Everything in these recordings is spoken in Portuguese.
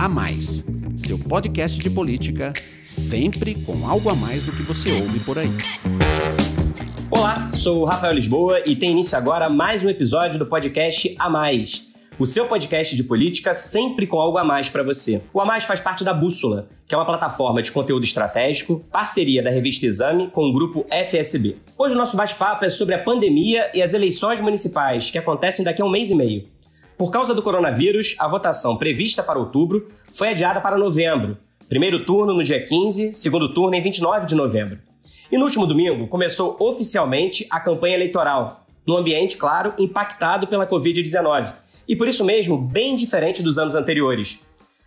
A Mais, seu podcast de política, sempre com algo a mais do que você ouve por aí. Olá, sou o Rafael Lisboa e tem início agora mais um episódio do podcast A Mais, o seu podcast de política sempre com algo a mais para você. O A Mais faz parte da Bússola, que é uma plataforma de conteúdo estratégico, parceria da revista Exame com o grupo FSB. Hoje o nosso bate-papo é sobre a pandemia e as eleições municipais que acontecem daqui a um mês e meio. Por causa do coronavírus, a votação prevista para outubro foi adiada para novembro. Primeiro turno no dia 15, segundo turno em 29 de novembro. E no último domingo começou oficialmente a campanha eleitoral, num ambiente, claro, impactado pela Covid-19. E por isso mesmo, bem diferente dos anos anteriores.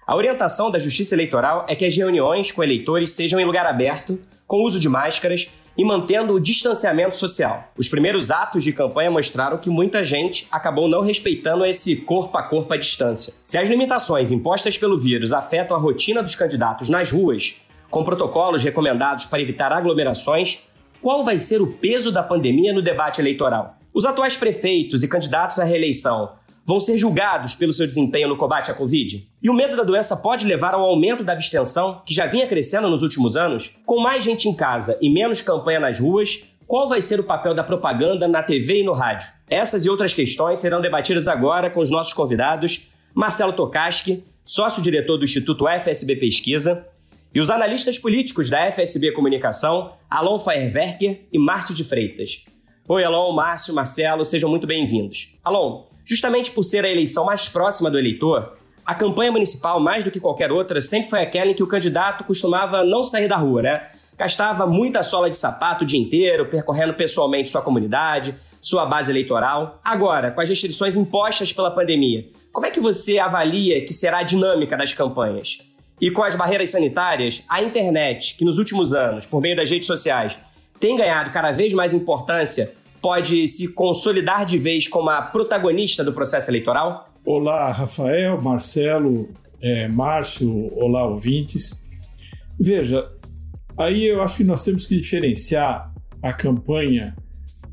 A orientação da Justiça Eleitoral é que as reuniões com eleitores sejam em lugar aberto, com uso de máscaras e mantendo o distanciamento social. Os primeiros atos de campanha mostraram que muita gente acabou não respeitando esse corpo a corpo à distância. Se as limitações impostas pelo vírus afetam a rotina dos candidatos nas ruas, com protocolos recomendados para evitar aglomerações, qual vai ser o peso da pandemia no debate eleitoral? Os atuais prefeitos e candidatos à reeleição vão ser julgados pelo seu desempenho no combate à Covid? E o medo da doença pode levar ao aumento da abstenção, que já vinha crescendo nos últimos anos? Com mais gente em casa e menos campanha nas ruas, qual vai ser o papel da propaganda na TV e no rádio? Essas e outras questões serão debatidas agora com os nossos convidados, Marcelo Tokaski, sócio-diretor do Instituto FSB Pesquisa, e os analistas políticos da FSB Comunicação, Alon Feierwerker e Márcio de Freitas. Oi, Alon, Márcio, Marcelo, sejam muito bem-vindos. Alon, Justamente por ser a eleição mais próxima do eleitor, a campanha municipal, mais do que qualquer outra, sempre foi aquela em que o candidato costumava não sair da rua, né? Gastava muita sola de sapato o dia inteiro, percorrendo pessoalmente sua comunidade, sua base eleitoral. Agora, com as restrições impostas pela pandemia, como é que você avalia que será a dinâmica das campanhas? E com as barreiras sanitárias, a internet, que nos últimos anos, por meio das redes sociais, tem ganhado cada vez mais importância pode se consolidar de vez como a protagonista do processo eleitoral? Olá, Rafael, Marcelo, é, Márcio, olá, ouvintes. Veja, aí eu acho que nós temos que diferenciar a campanha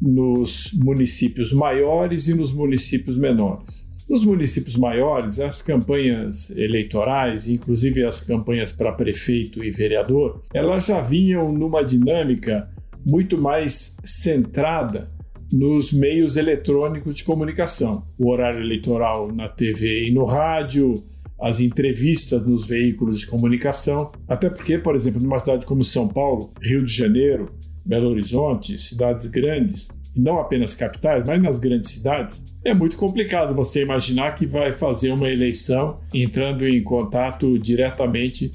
nos municípios maiores e nos municípios menores. Nos municípios maiores, as campanhas eleitorais, inclusive as campanhas para prefeito e vereador, elas já vinham numa dinâmica muito mais centrada nos meios eletrônicos de comunicação. O horário eleitoral na TV e no rádio, as entrevistas nos veículos de comunicação. Até porque, por exemplo, numa cidade como São Paulo, Rio de Janeiro, Belo Horizonte, cidades grandes, não apenas capitais, mas nas grandes cidades, é muito complicado você imaginar que vai fazer uma eleição entrando em contato diretamente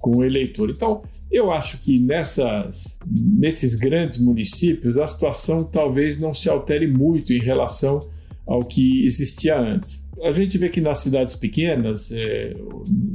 com o eleitor. Então, eu acho que nessas, nesses grandes municípios a situação talvez não se altere muito em relação ao que existia antes. A gente vê que nas cidades pequenas, é,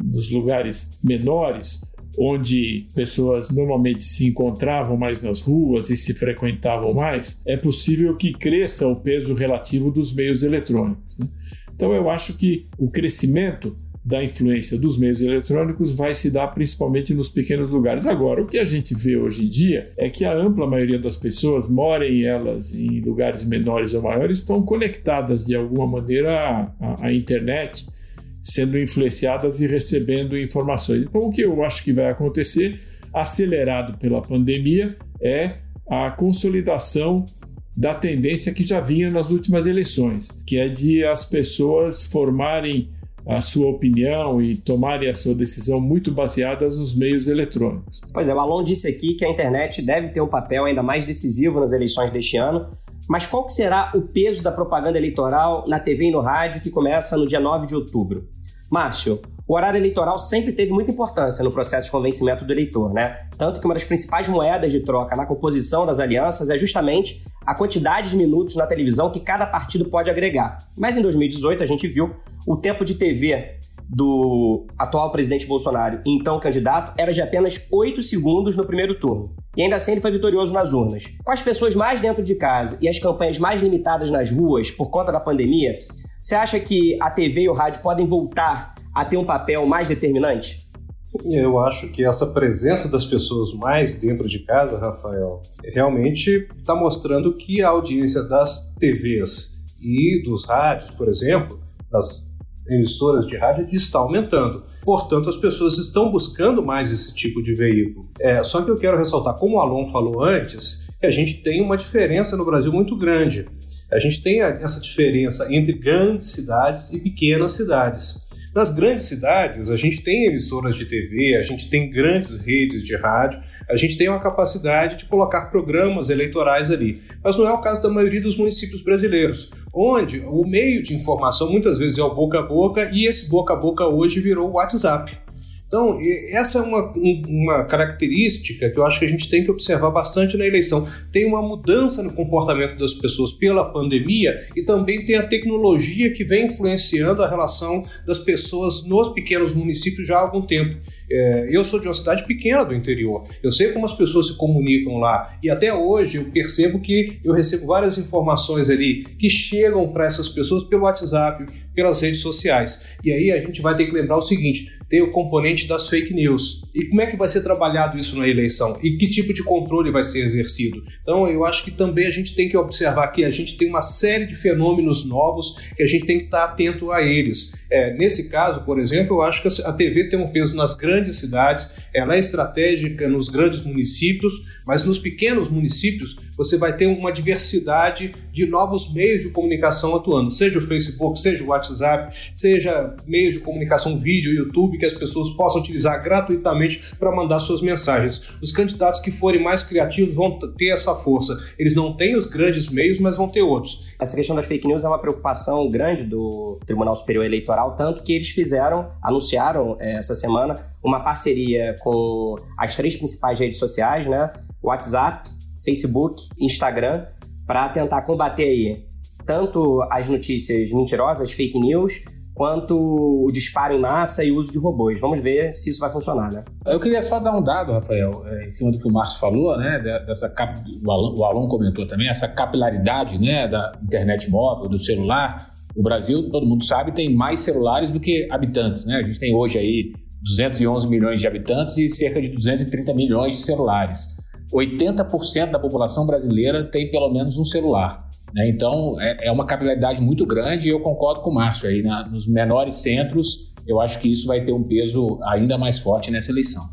nos lugares menores, onde pessoas normalmente se encontravam mais nas ruas e se frequentavam mais, é possível que cresça o peso relativo dos meios eletrônicos. Né? Então eu acho que o crescimento da influência dos meios eletrônicos vai se dar principalmente nos pequenos lugares. Agora, o que a gente vê hoje em dia é que a ampla maioria das pessoas, morem elas em lugares menores ou maiores, estão conectadas de alguma maneira à, à internet, sendo influenciadas e recebendo informações. Então, o que eu acho que vai acontecer, acelerado pela pandemia, é a consolidação da tendência que já vinha nas últimas eleições, que é de as pessoas formarem a sua opinião e tomarem a sua decisão muito baseadas nos meios eletrônicos. Pois é, o Alon disse aqui que a internet deve ter um papel ainda mais decisivo nas eleições deste ano, mas qual que será o peso da propaganda eleitoral na TV e no rádio que começa no dia 9 de outubro? Márcio, o horário eleitoral sempre teve muita importância no processo de convencimento do eleitor, né? Tanto que uma das principais moedas de troca na composição das alianças é justamente a quantidade de minutos na televisão que cada partido pode agregar. Mas em 2018 a gente viu o tempo de TV do atual presidente Bolsonaro então candidato era de apenas 8 segundos no primeiro turno. E ainda assim ele foi vitorioso nas urnas. Com as pessoas mais dentro de casa e as campanhas mais limitadas nas ruas por conta da pandemia, você acha que a TV e o rádio podem voltar a ter um papel mais determinante? Eu acho que essa presença das pessoas mais dentro de casa, Rafael, realmente está mostrando que a audiência das TVs e dos rádios, por exemplo, das emissoras de rádio está aumentando. Portanto, as pessoas estão buscando mais esse tipo de veículo. É, só que eu quero ressaltar, como o Alon falou antes, que a gente tem uma diferença no Brasil muito grande. A gente tem essa diferença entre grandes cidades e pequenas cidades. Nas grandes cidades, a gente tem emissoras de TV, a gente tem grandes redes de rádio, a gente tem uma capacidade de colocar programas eleitorais ali. Mas não é o caso da maioria dos municípios brasileiros, onde o meio de informação muitas vezes é o boca a boca e esse boca a boca hoje virou o WhatsApp. Então, essa é uma, uma característica que eu acho que a gente tem que observar bastante na eleição. Tem uma mudança no comportamento das pessoas pela pandemia e também tem a tecnologia que vem influenciando a relação das pessoas nos pequenos municípios já há algum tempo. É, eu sou de uma cidade pequena do interior, eu sei como as pessoas se comunicam lá e até hoje eu percebo que eu recebo várias informações ali que chegam para essas pessoas pelo WhatsApp, pelas redes sociais. E aí a gente vai ter que lembrar o seguinte: tem o componente das fake news. E como é que vai ser trabalhado isso na eleição? E que tipo de controle vai ser exercido? Então, eu acho que também a gente tem que observar que a gente tem uma série de fenômenos novos que a gente tem que estar atento a eles. É, nesse caso, por exemplo, eu acho que a TV tem um peso nas grandes cidades, ela é estratégica nos grandes municípios, mas nos pequenos municípios você vai ter uma diversidade de novos meios de comunicação atuando, seja o Facebook, seja o WhatsApp, seja meios de comunicação vídeo, YouTube, que as pessoas possam utilizar gratuitamente para mandar suas mensagens. Os candidatos que forem mais criativos vão ter essa força. Eles não têm os grandes meios, mas vão ter outros. Essa questão das fake news é uma preocupação grande do Tribunal Superior Eleitoral, tanto que eles fizeram, anunciaram é, essa semana, uma parceria com as três principais redes sociais, né? WhatsApp, Facebook, Instagram, para tentar combater aí tanto as notícias mentirosas, fake news, quanto o disparo em massa e o uso de robôs. Vamos ver se isso vai funcionar, né? Eu queria só dar um dado, Rafael, é, em cima do que o Márcio falou, né? Dessa cap... o, Alon, o Alon comentou também, essa capilaridade né, da internet móvel, do celular. O Brasil, todo mundo sabe, tem mais celulares do que habitantes, né? A gente tem hoje aí 211 milhões de habitantes e cerca de 230 milhões de celulares. 80% da população brasileira tem pelo menos um celular. Né? Então, é, é, uma capilaridade muito grande e eu concordo com o Márcio aí. Na, nos menores centros, eu acho que isso vai ter um peso ainda mais forte nessa eleição.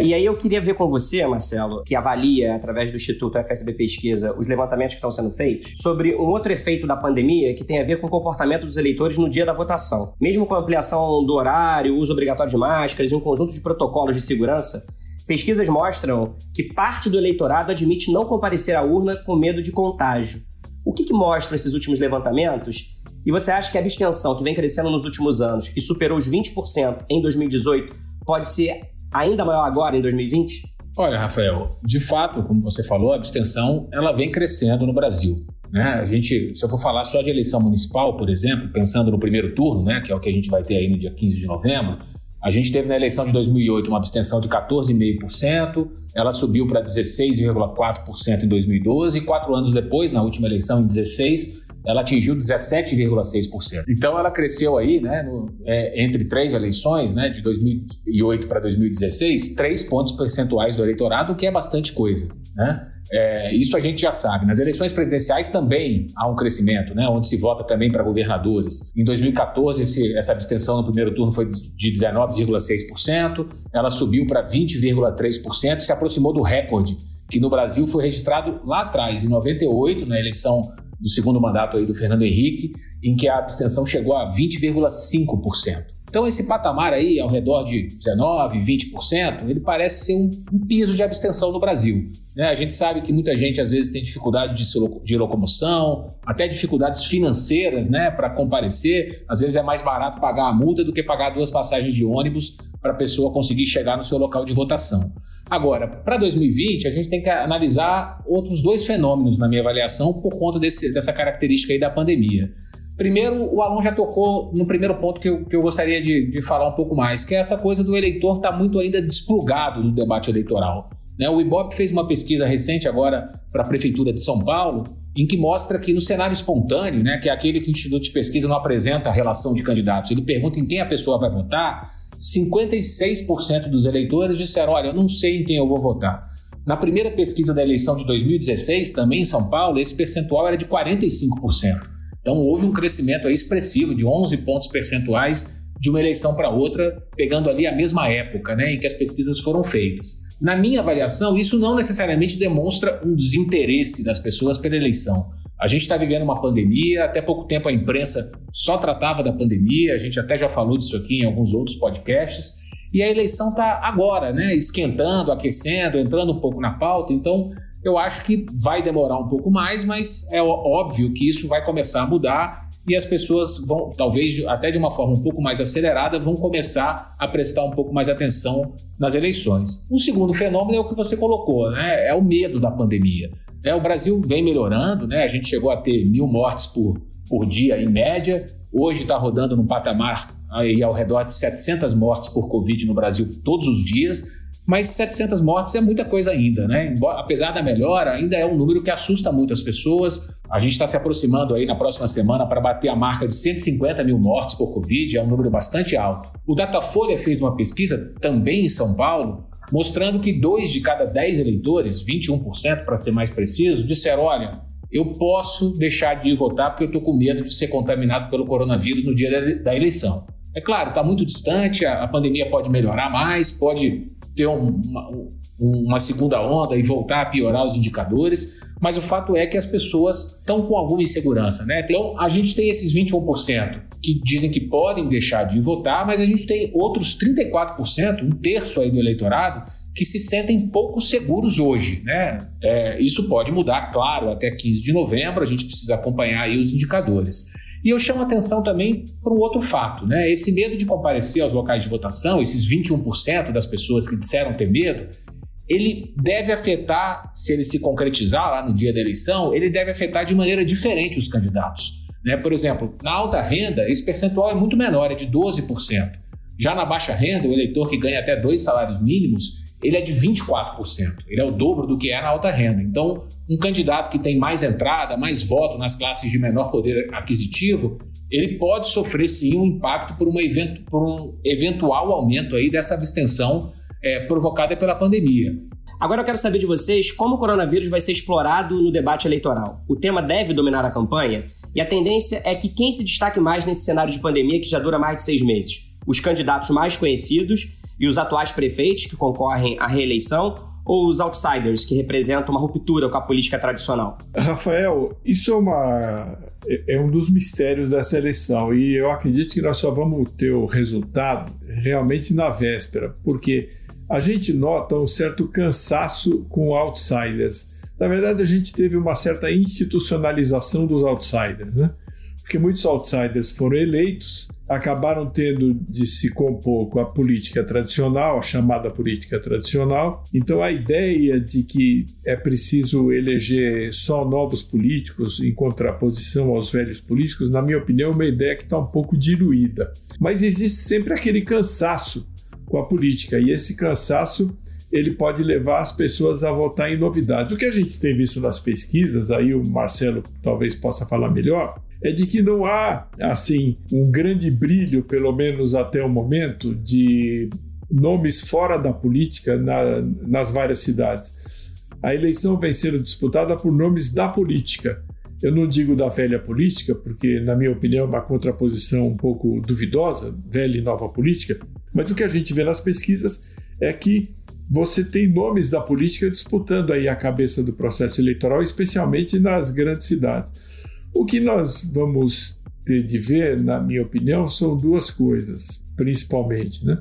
E aí eu queria ver com você, Marcelo, que avalia, através do Instituto FSB Pesquisa, os levantamentos que estão sendo feitos, sobre um outro efeito da pandemia que tem a ver com o comportamento dos eleitores no dia da votação. Mesmo com a ampliação do horário, uso obrigatório de máscaras e um conjunto de protocolos de segurança, pesquisas mostram que parte do eleitorado admite não comparecer à urna com medo de contágio. O que, que mostram esses últimos levantamentos? E você acha que a abstenção que vem crescendo nos últimos anos e superou os 20% em 2018 pode ser ainda maior agora em 2020? Olha, Rafael, de fato, como você falou, a abstenção ela vem crescendo no Brasil. Né? A gente, se eu for falar só de eleição municipal, por exemplo, pensando no primeiro turno, né, que é o que a gente vai ter aí no dia 15 de novembro, a gente teve na eleição de 2008 uma abstenção de 14,5%, ela subiu para 16,4% em 2012 e quatro anos depois, na última eleição, em 16, ela atingiu 17,6%. Então ela cresceu aí, né, no, é, entre três eleições, né, de 2008 para 2016, três pontos percentuais do eleitorado, o que é bastante coisa, né? É, isso a gente já sabe. Nas eleições presidenciais também há um crescimento, né, onde se vota também para governadores. Em 2014, esse, essa abstenção no primeiro turno foi de 19,6%, ela subiu para 20,3%, se aproximou do recorde que no Brasil foi registrado lá atrás, em 98, na eleição do segundo mandato aí do Fernando Henrique, em que a abstenção chegou a 20,5%. Então, esse patamar aí, ao redor de 19%, 20%, ele parece ser um, um piso de abstenção no Brasil. Né? A gente sabe que muita gente, às vezes, tem dificuldade de, de locomoção, até dificuldades financeiras né, para comparecer. Às vezes é mais barato pagar a multa do que pagar duas passagens de ônibus para a pessoa conseguir chegar no seu local de votação. Agora, para 2020, a gente tem que analisar outros dois fenômenos, na minha avaliação, por conta desse, dessa característica aí da pandemia. Primeiro, o Alon já tocou no primeiro ponto que eu, que eu gostaria de, de falar um pouco mais, que é essa coisa do eleitor estar tá muito ainda desplugado do debate eleitoral. Né? O Ibope fez uma pesquisa recente agora para a Prefeitura de São Paulo, em que mostra que no cenário espontâneo, né, que é aquele que o Instituto de Pesquisa não apresenta a relação de candidatos, ele pergunta em quem a pessoa vai votar, 56% dos eleitores disseram: Olha, eu não sei em quem eu vou votar. Na primeira pesquisa da eleição de 2016, também em São Paulo, esse percentual era de 45%. Então houve um crescimento expressivo de 11 pontos percentuais de uma eleição para outra, pegando ali a mesma época né, em que as pesquisas foram feitas. Na minha avaliação, isso não necessariamente demonstra um desinteresse das pessoas pela eleição. A gente está vivendo uma pandemia, até pouco tempo a imprensa só tratava da pandemia, a gente até já falou disso aqui em alguns outros podcasts, e a eleição está agora, né, esquentando, aquecendo, entrando um pouco na pauta, então eu acho que vai demorar um pouco mais, mas é óbvio que isso vai começar a mudar e as pessoas vão, talvez até de uma forma um pouco mais acelerada, vão começar a prestar um pouco mais atenção nas eleições. O segundo fenômeno é o que você colocou, né? É o medo da pandemia. É, o Brasil vem melhorando, né? A gente chegou a ter mil mortes por, por dia em média. Hoje está rodando num patamar aí ao redor de 700 mortes por Covid no Brasil todos os dias mas 700 mortes é muita coisa ainda, né? Apesar da melhora, ainda é um número que assusta muito as pessoas. A gente está se aproximando aí na próxima semana para bater a marca de 150 mil mortes por Covid, é um número bastante alto. O Datafolha fez uma pesquisa também em São Paulo, mostrando que dois de cada 10 eleitores, 21% para ser mais preciso, disseram: olha, eu posso deixar de ir votar porque eu estou com medo de ser contaminado pelo coronavírus no dia da eleição. É claro, está muito distante, a, a pandemia pode melhorar mais, pode ter uma, uma segunda onda e voltar a piorar os indicadores, mas o fato é que as pessoas estão com alguma insegurança, né? Então, a gente tem esses 21% que dizem que podem deixar de votar, mas a gente tem outros 34%, um terço aí do eleitorado, que se sentem pouco seguros hoje, né? É, isso pode mudar, claro, até 15 de novembro, a gente precisa acompanhar aí os indicadores. E eu chamo atenção também para um outro fato, né? Esse medo de comparecer aos locais de votação, esses 21% das pessoas que disseram ter medo, ele deve afetar, se ele se concretizar lá no dia da eleição, ele deve afetar de maneira diferente os candidatos. Né? Por exemplo, na alta renda, esse percentual é muito menor, é de 12%. Já na baixa renda, o eleitor que ganha até dois salários mínimos, ele é de 24%. Ele é o dobro do que é na alta renda. Então, um candidato que tem mais entrada, mais voto nas classes de menor poder aquisitivo, ele pode sofrer sim um impacto por, uma por um eventual aumento aí dessa abstenção é, provocada pela pandemia. Agora eu quero saber de vocês como o coronavírus vai ser explorado no debate eleitoral. O tema deve dominar a campanha e a tendência é que quem se destaque mais nesse cenário de pandemia que já dura mais de seis meses? Os candidatos mais conhecidos e os atuais prefeitos que concorrem à reeleição ou os outsiders que representam uma ruptura com a política tradicional? Rafael, isso é, uma, é, é um dos mistérios dessa eleição e eu acredito que nós só vamos ter o resultado realmente na véspera, porque a gente nota um certo cansaço com outsiders. Na verdade, a gente teve uma certa institucionalização dos outsiders, né? Porque muitos outsiders foram eleitos acabaram tendo de se compor com a política tradicional, a chamada política tradicional. Então, a ideia de que é preciso eleger só novos políticos em contraposição aos velhos políticos, na minha opinião, é uma ideia que está um pouco diluída. Mas existe sempre aquele cansaço com a política, e esse cansaço ele pode levar as pessoas a votar em novidades. O que a gente tem visto nas pesquisas, aí o Marcelo talvez possa falar melhor, é de que não há, assim, um grande brilho, pelo menos até o momento, de nomes fora da política na, nas várias cidades. A eleição vem sendo disputada por nomes da política. Eu não digo da velha política, porque, na minha opinião, é uma contraposição um pouco duvidosa, velha e nova política, mas o que a gente vê nas pesquisas é que você tem nomes da política disputando aí a cabeça do processo eleitoral, especialmente nas grandes cidades. O que nós vamos ter de ver, na minha opinião, são duas coisas, principalmente. Né?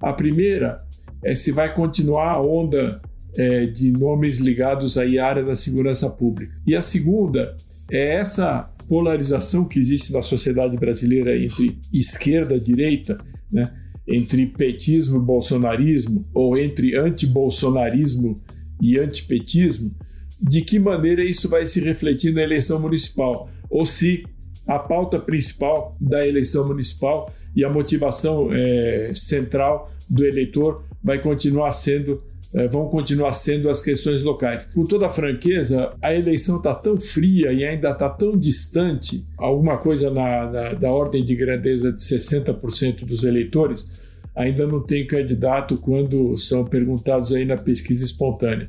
A primeira é se vai continuar a onda é, de nomes ligados à área da segurança pública. E a segunda é essa polarização que existe na sociedade brasileira entre esquerda e direita, né? Entre petismo e bolsonarismo, ou entre antibolsonarismo e antipetismo, de que maneira isso vai se refletir na eleição municipal, ou se a pauta principal da eleição municipal e a motivação é, central do eleitor vai continuar sendo vão continuar sendo as questões locais. Com toda franqueza, a eleição está tão fria e ainda está tão distante, alguma coisa na, na, da ordem de grandeza de 60% dos eleitores ainda não tem candidato quando são perguntados aí na pesquisa espontânea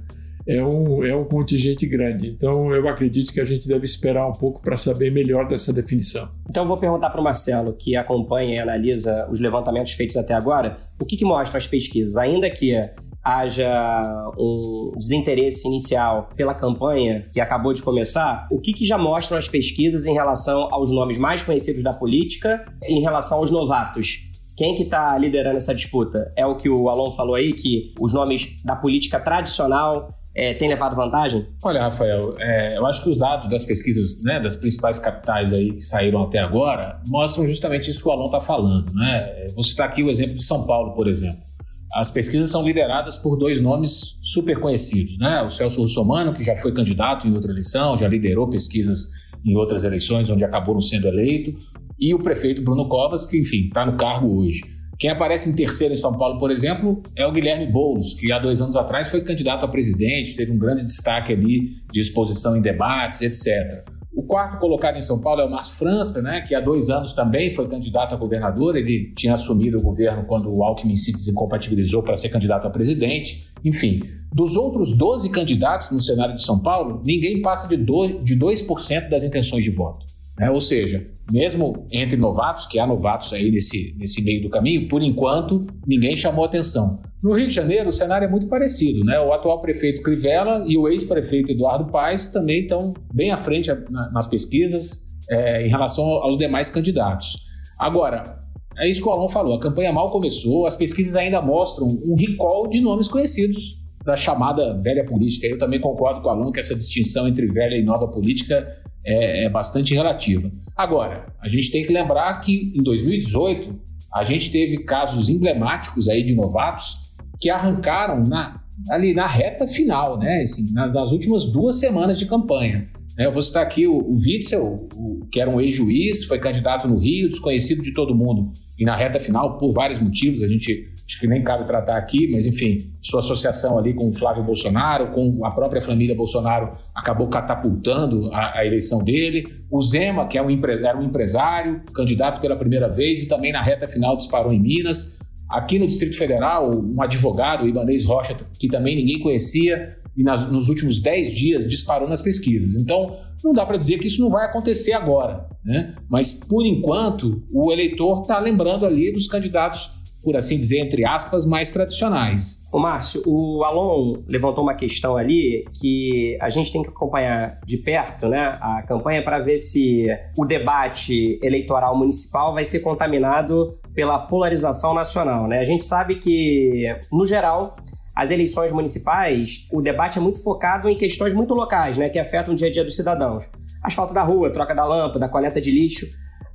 é um, é um contingente grande. Então, eu acredito que a gente deve esperar um pouco para saber melhor dessa definição. Então, eu vou perguntar para o Marcelo, que acompanha e analisa os levantamentos feitos até agora, o que, que mostram as pesquisas? Ainda que haja um desinteresse inicial pela campanha que acabou de começar, o que, que já mostram as pesquisas em relação aos nomes mais conhecidos da política, em relação aos novatos? Quem que está liderando essa disputa? É o que o Alon falou aí, que os nomes da política tradicional é, têm levado vantagem? Olha, Rafael, é, eu acho que os dados das pesquisas né, das principais capitais aí que saíram até agora mostram justamente isso que o Alon está falando. Né? Vou citar aqui o exemplo de São Paulo, por exemplo. As pesquisas são lideradas por dois nomes super conhecidos, né? O Celso Russomano, que já foi candidato em outra eleição, já liderou pesquisas em outras eleições onde acabou não sendo eleito, e o prefeito Bruno Covas, que, enfim, está no cargo hoje. Quem aparece em terceiro em São Paulo, por exemplo, é o Guilherme Boulos, que há dois anos atrás foi candidato a presidente, teve um grande destaque ali de exposição em debates, etc. O quarto colocado em São Paulo é o Márcio França, né, que há dois anos também foi candidato a governador. Ele tinha assumido o governo quando o Alckmin se desincompatibilizou para ser candidato a presidente. Enfim, dos outros 12 candidatos no cenário de São Paulo, ninguém passa de 2%, de 2 das intenções de voto. Né? Ou seja, mesmo entre novatos, que há novatos aí nesse, nesse meio do caminho, por enquanto ninguém chamou atenção. No Rio de Janeiro, o cenário é muito parecido. Né? O atual prefeito Crivella e o ex-prefeito Eduardo Paes também estão bem à frente nas pesquisas é, em relação aos demais candidatos. Agora, é isso que o Alon falou: a campanha mal começou, as pesquisas ainda mostram um recall de nomes conhecidos da chamada velha política. Eu também concordo com o Alon que essa distinção entre velha e nova política é, é bastante relativa. Agora, a gente tem que lembrar que em 2018 a gente teve casos emblemáticos aí de novatos que arrancaram na, ali na reta final, né? Assim, nas últimas duas semanas de campanha. É, eu vou citar aqui o, o Witzel, o, que era um ex-juiz, foi candidato no Rio, desconhecido de todo mundo. E na reta final, por vários motivos, a gente acho que nem cabe tratar aqui, mas enfim, sua associação ali com o Flávio Bolsonaro, com a própria família Bolsonaro, acabou catapultando a, a eleição dele. O Zema, que é um, era um empresário, candidato pela primeira vez e também na reta final disparou em Minas. Aqui no Distrito Federal, um advogado, o Ibanez Rocha, que também ninguém conhecia, e nas, nos últimos 10 dias disparou nas pesquisas. Então, não dá para dizer que isso não vai acontecer agora, né? Mas, por enquanto, o eleitor está lembrando ali dos candidatos, por assim dizer, entre aspas, mais tradicionais. O Márcio, o Alon levantou uma questão ali que a gente tem que acompanhar de perto, né? A campanha para ver se o debate eleitoral municipal vai ser contaminado pela polarização nacional, né? A gente sabe que, no geral, as eleições municipais, o debate é muito focado em questões muito locais, né, que afetam o dia a dia dos cidadãos. Asfalto da rua, troca da lâmpada, coleta de lixo.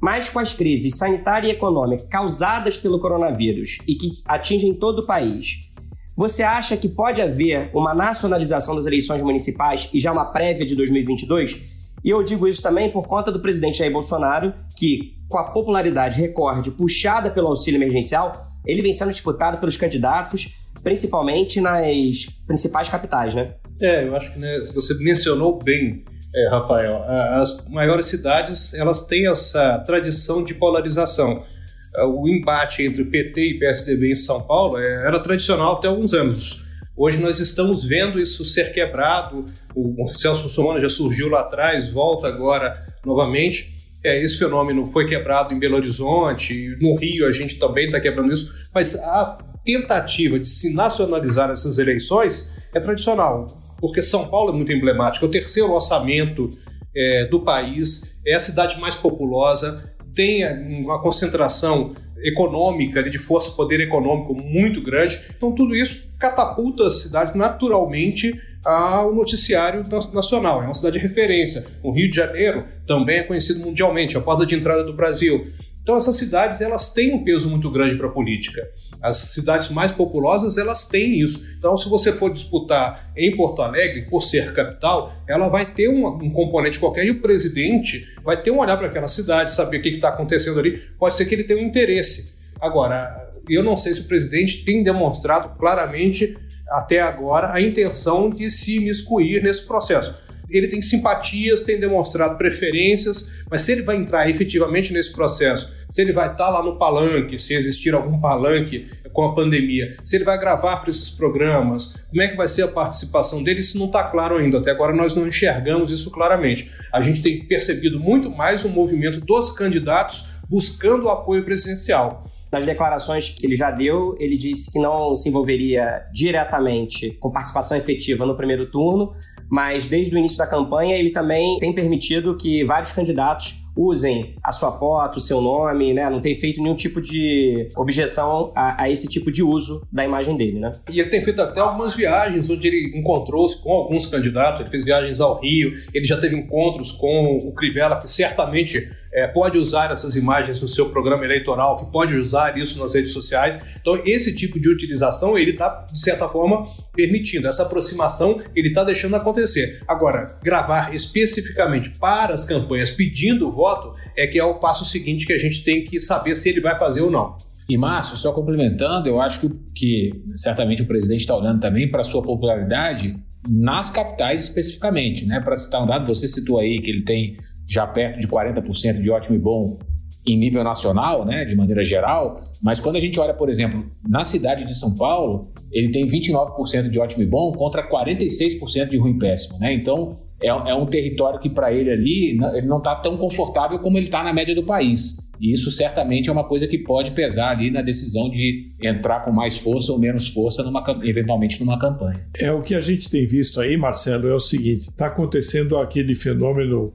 Mas com as crises sanitária e econômica causadas pelo coronavírus e que atingem todo o país, você acha que pode haver uma nacionalização das eleições municipais e já uma prévia de 2022? E eu digo isso também por conta do presidente Jair Bolsonaro, que, com a popularidade recorde puxada pelo auxílio emergencial, ele vem sendo disputado pelos candidatos principalmente nas principais capitais, né? É, eu acho que né, você mencionou bem, é, Rafael. As maiores cidades elas têm essa tradição de polarização. O embate entre PT e PSDB em São Paulo é, era tradicional até alguns anos. Hoje nós estamos vendo isso ser quebrado. O Celso Russomano já surgiu lá atrás, volta agora novamente. É, esse fenômeno foi quebrado em Belo Horizonte, no Rio a gente também está quebrando isso, mas a tentativa de se nacionalizar essas eleições é tradicional, porque São Paulo é muito emblemático, é o terceiro orçamento é, do país, é a cidade mais populosa, tem uma concentração econômica, de força poder econômico muito grande. Então, tudo isso catapulta a cidade naturalmente ao noticiário nacional. É uma cidade de referência. O Rio de Janeiro também é conhecido mundialmente, é a porta de entrada do Brasil. Então essas cidades elas têm um peso muito grande para a política. As cidades mais populosas elas têm isso. Então se você for disputar em Porto Alegre por ser capital, ela vai ter um, um componente qualquer e o presidente vai ter um olhar para aquela cidade, saber o que está acontecendo ali. Pode ser que ele tenha um interesse. Agora eu não sei se o presidente tem demonstrado claramente até agora a intenção de se miscuir nesse processo ele tem simpatias, tem demonstrado preferências, mas se ele vai entrar efetivamente nesse processo, se ele vai estar lá no palanque, se existir algum palanque com a pandemia, se ele vai gravar para esses programas, como é que vai ser a participação dele, isso não está claro ainda. Até agora nós não enxergamos isso claramente. A gente tem percebido muito mais o movimento dos candidatos buscando o apoio presidencial. Nas declarações que ele já deu, ele disse que não se envolveria diretamente com participação efetiva no primeiro turno, mas desde o início da campanha ele também tem permitido que vários candidatos usem a sua foto, o seu nome, né? Não tem feito nenhum tipo de objeção a, a, esse tipo de uso da imagem dele, né? E ele tem feito até algumas viagens onde ele encontrou-se com alguns candidatos, ele fez viagens ao Rio, ele já teve encontros com o Crivella, que certamente é, pode usar essas imagens no seu programa eleitoral, que pode usar isso nas redes sociais. Então, esse tipo de utilização, ele está, de certa forma, permitindo. Essa aproximação, ele está deixando acontecer. Agora, gravar especificamente para as campanhas pedindo voto é que é o passo seguinte que a gente tem que saber se ele vai fazer ou não. E Márcio, só complementando, eu acho que, que certamente o presidente está olhando também para a sua popularidade nas capitais especificamente, né? Para citar um dado, você citou aí que ele tem já perto de 40% de ótimo e bom em nível nacional, né, de maneira geral, mas quando a gente olha, por exemplo, na cidade de São Paulo, ele tem 29% de ótimo e bom contra 46% de ruim e péssimo, né? Então, é, é um território que para ele ali, ele não está tão confortável como ele está na média do país. E isso certamente é uma coisa que pode pesar ali na decisão de entrar com mais força ou menos força, numa, eventualmente numa campanha. É o que a gente tem visto aí, Marcelo, é o seguinte: está acontecendo aquele fenômeno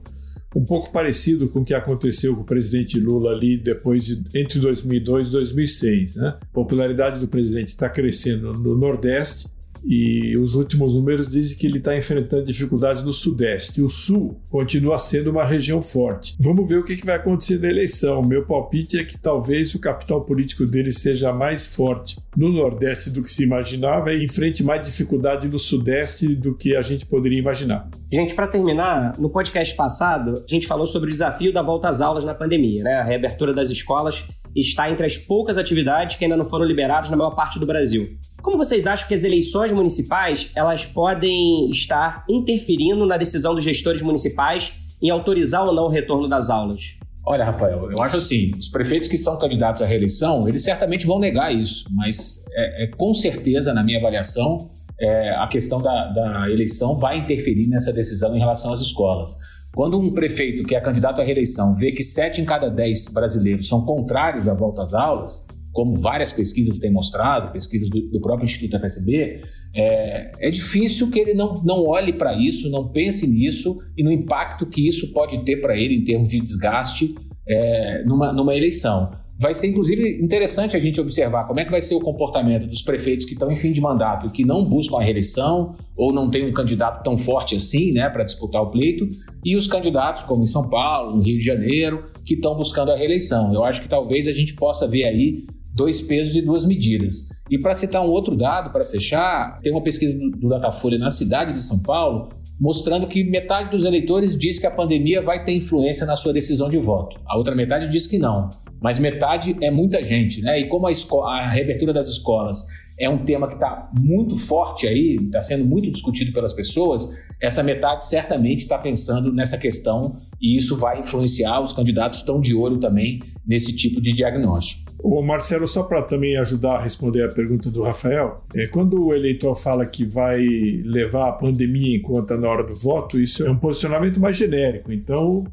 um pouco parecido com o que aconteceu com o presidente Lula ali depois de, entre 2002 e 2006. Né? A popularidade do presidente está crescendo no Nordeste e os últimos números dizem que ele está enfrentando dificuldades no Sudeste. O Sul continua sendo uma região forte. Vamos ver o que, vai acontecer na eleição. Meu palpite é que talvez o capital político dele seja mais forte no Nordeste do que se imaginava e enfrente mais dificuldade no Sudeste do que a gente poderia imaginar. Gente, para terminar, no podcast passado, a gente falou sobre o desafio da volta às aulas na pandemia, né? a reabertura das escolas está entre as poucas atividades que ainda não foram liberadas na maior parte do Brasil. Como vocês acham que as eleições municipais elas podem estar interferindo na decisão dos gestores municipais em autorizar ou não o retorno das aulas? Olha, Rafael, eu acho assim, os prefeitos que são candidatos à reeleição, eles certamente vão negar isso, mas é, é com certeza, na minha avaliação, é, a questão da, da eleição vai interferir nessa decisão em relação às escolas. Quando um prefeito que é candidato à reeleição vê que sete em cada dez brasileiros são contrários à volta às aulas, como várias pesquisas têm mostrado, pesquisas do, do próprio Instituto FSB, é, é, difícil que ele não, não olhe para isso, não pense nisso e no impacto que isso pode ter para ele em termos de desgaste é, numa, numa eleição. Vai ser, inclusive, interessante a gente observar como é que vai ser o comportamento dos prefeitos que estão em fim de mandato e que não buscam a reeleição ou não tem um candidato tão forte assim né, para disputar o pleito, e os candidatos, como em São Paulo, no Rio de Janeiro, que estão buscando a reeleição. Eu acho que talvez a gente possa ver aí dois pesos e duas medidas. E para citar um outro dado, para fechar, tem uma pesquisa do Datafolha na cidade de São Paulo mostrando que metade dos eleitores diz que a pandemia vai ter influência na sua decisão de voto. A outra metade diz que não. Mas metade é muita gente, né? E como a, a reabertura das escolas é um tema que está muito forte aí, está sendo muito discutido pelas pessoas, essa metade certamente está pensando nessa questão e isso vai influenciar. Os candidatos estão de olho também nesse tipo de diagnóstico. O Marcelo, só para também ajudar a responder a pergunta do Rafael, é, quando o eleitor fala que vai levar a pandemia em conta na hora do voto, isso é um posicionamento mais genérico. Então,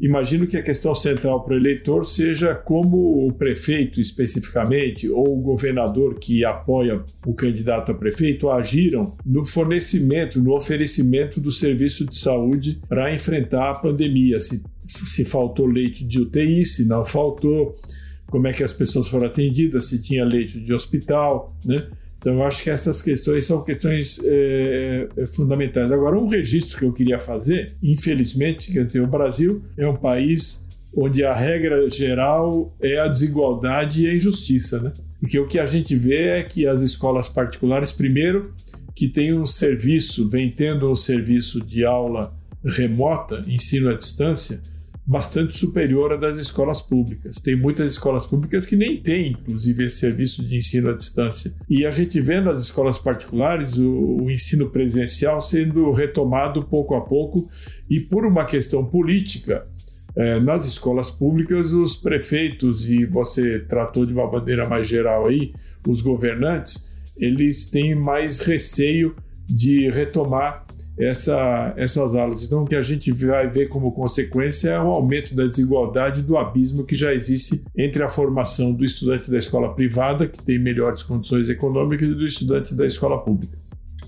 Imagino que a questão central para o eleitor seja como o prefeito especificamente ou o governador que apoia o candidato a prefeito agiram no fornecimento, no oferecimento do serviço de saúde para enfrentar a pandemia. Se, se faltou leite de UTI, se não faltou, como é que as pessoas foram atendidas, se tinha leite de hospital, né? Então, eu acho que essas questões são questões é, fundamentais. Agora, um registro que eu queria fazer, infelizmente, quer dizer, o Brasil é um país onde a regra geral é a desigualdade e a injustiça, né? Porque o que a gente vê é que as escolas particulares, primeiro, que tem um serviço, vem tendo um serviço de aula remota, ensino à distância, bastante superior à das escolas públicas. Tem muitas escolas públicas que nem têm, inclusive, esse serviço de ensino à distância. E a gente vê nas escolas particulares o, o ensino presencial sendo retomado pouco a pouco e por uma questão política É, nas escolas públicas, os prefeitos, e você tratou de uma maneira mais geral aí, os governantes, eles têm mais receio de retomar essa, essas aulas. Então, o que a gente vai ver como consequência é o aumento da desigualdade do abismo que já existe entre a formação do estudante da escola privada, que tem melhores condições econômicas, e do estudante da escola pública.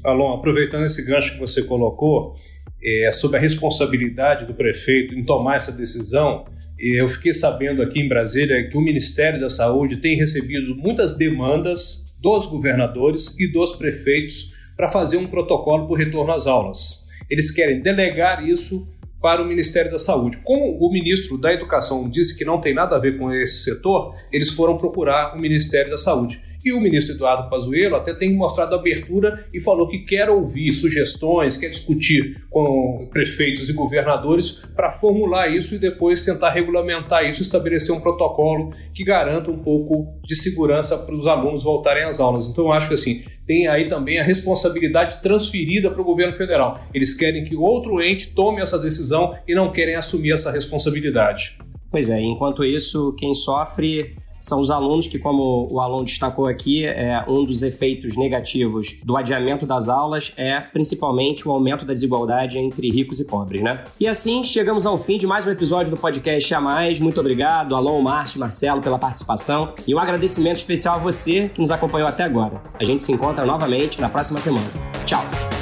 Alon, aproveitando esse gancho que você colocou, é, sobre a responsabilidade do prefeito em tomar essa decisão, eu fiquei sabendo aqui em Brasília que o Ministério da Saúde tem recebido muitas demandas dos governadores e dos prefeitos para fazer um protocolo para o retorno às aulas. Eles querem delegar isso para o Ministério da Saúde. Como o ministro da Educação disse que não tem nada a ver com esse setor, eles foram procurar o Ministério da Saúde. E o ministro Eduardo Pazuello até tem mostrado abertura e falou que quer ouvir sugestões, quer discutir com prefeitos e governadores para formular isso e depois tentar regulamentar isso, estabelecer um protocolo que garanta um pouco de segurança para os alunos voltarem às aulas. Então, acho que assim, tem aí também a responsabilidade transferida para o governo federal. Eles querem que outro ente tome essa decisão e não querem assumir essa responsabilidade. Pois é, enquanto isso, quem sofre são os alunos que, como o aluno destacou aqui, é um dos efeitos negativos do adiamento das aulas é principalmente o aumento da desigualdade entre ricos e pobres, né? E assim chegamos ao fim de mais um episódio do podcast A Mais. Muito obrigado, Alon, Márcio, Marcelo, pela participação e um agradecimento especial a você que nos acompanhou até agora. A gente se encontra novamente na próxima semana. Tchau!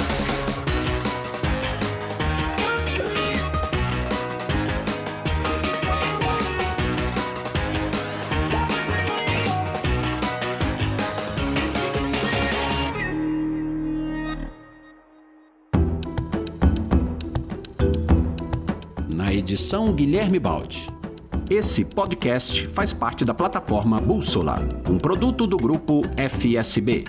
Edição Guilherme Baldi. Esse podcast faz parte da plataforma Bússola, um produto do grupo FSB.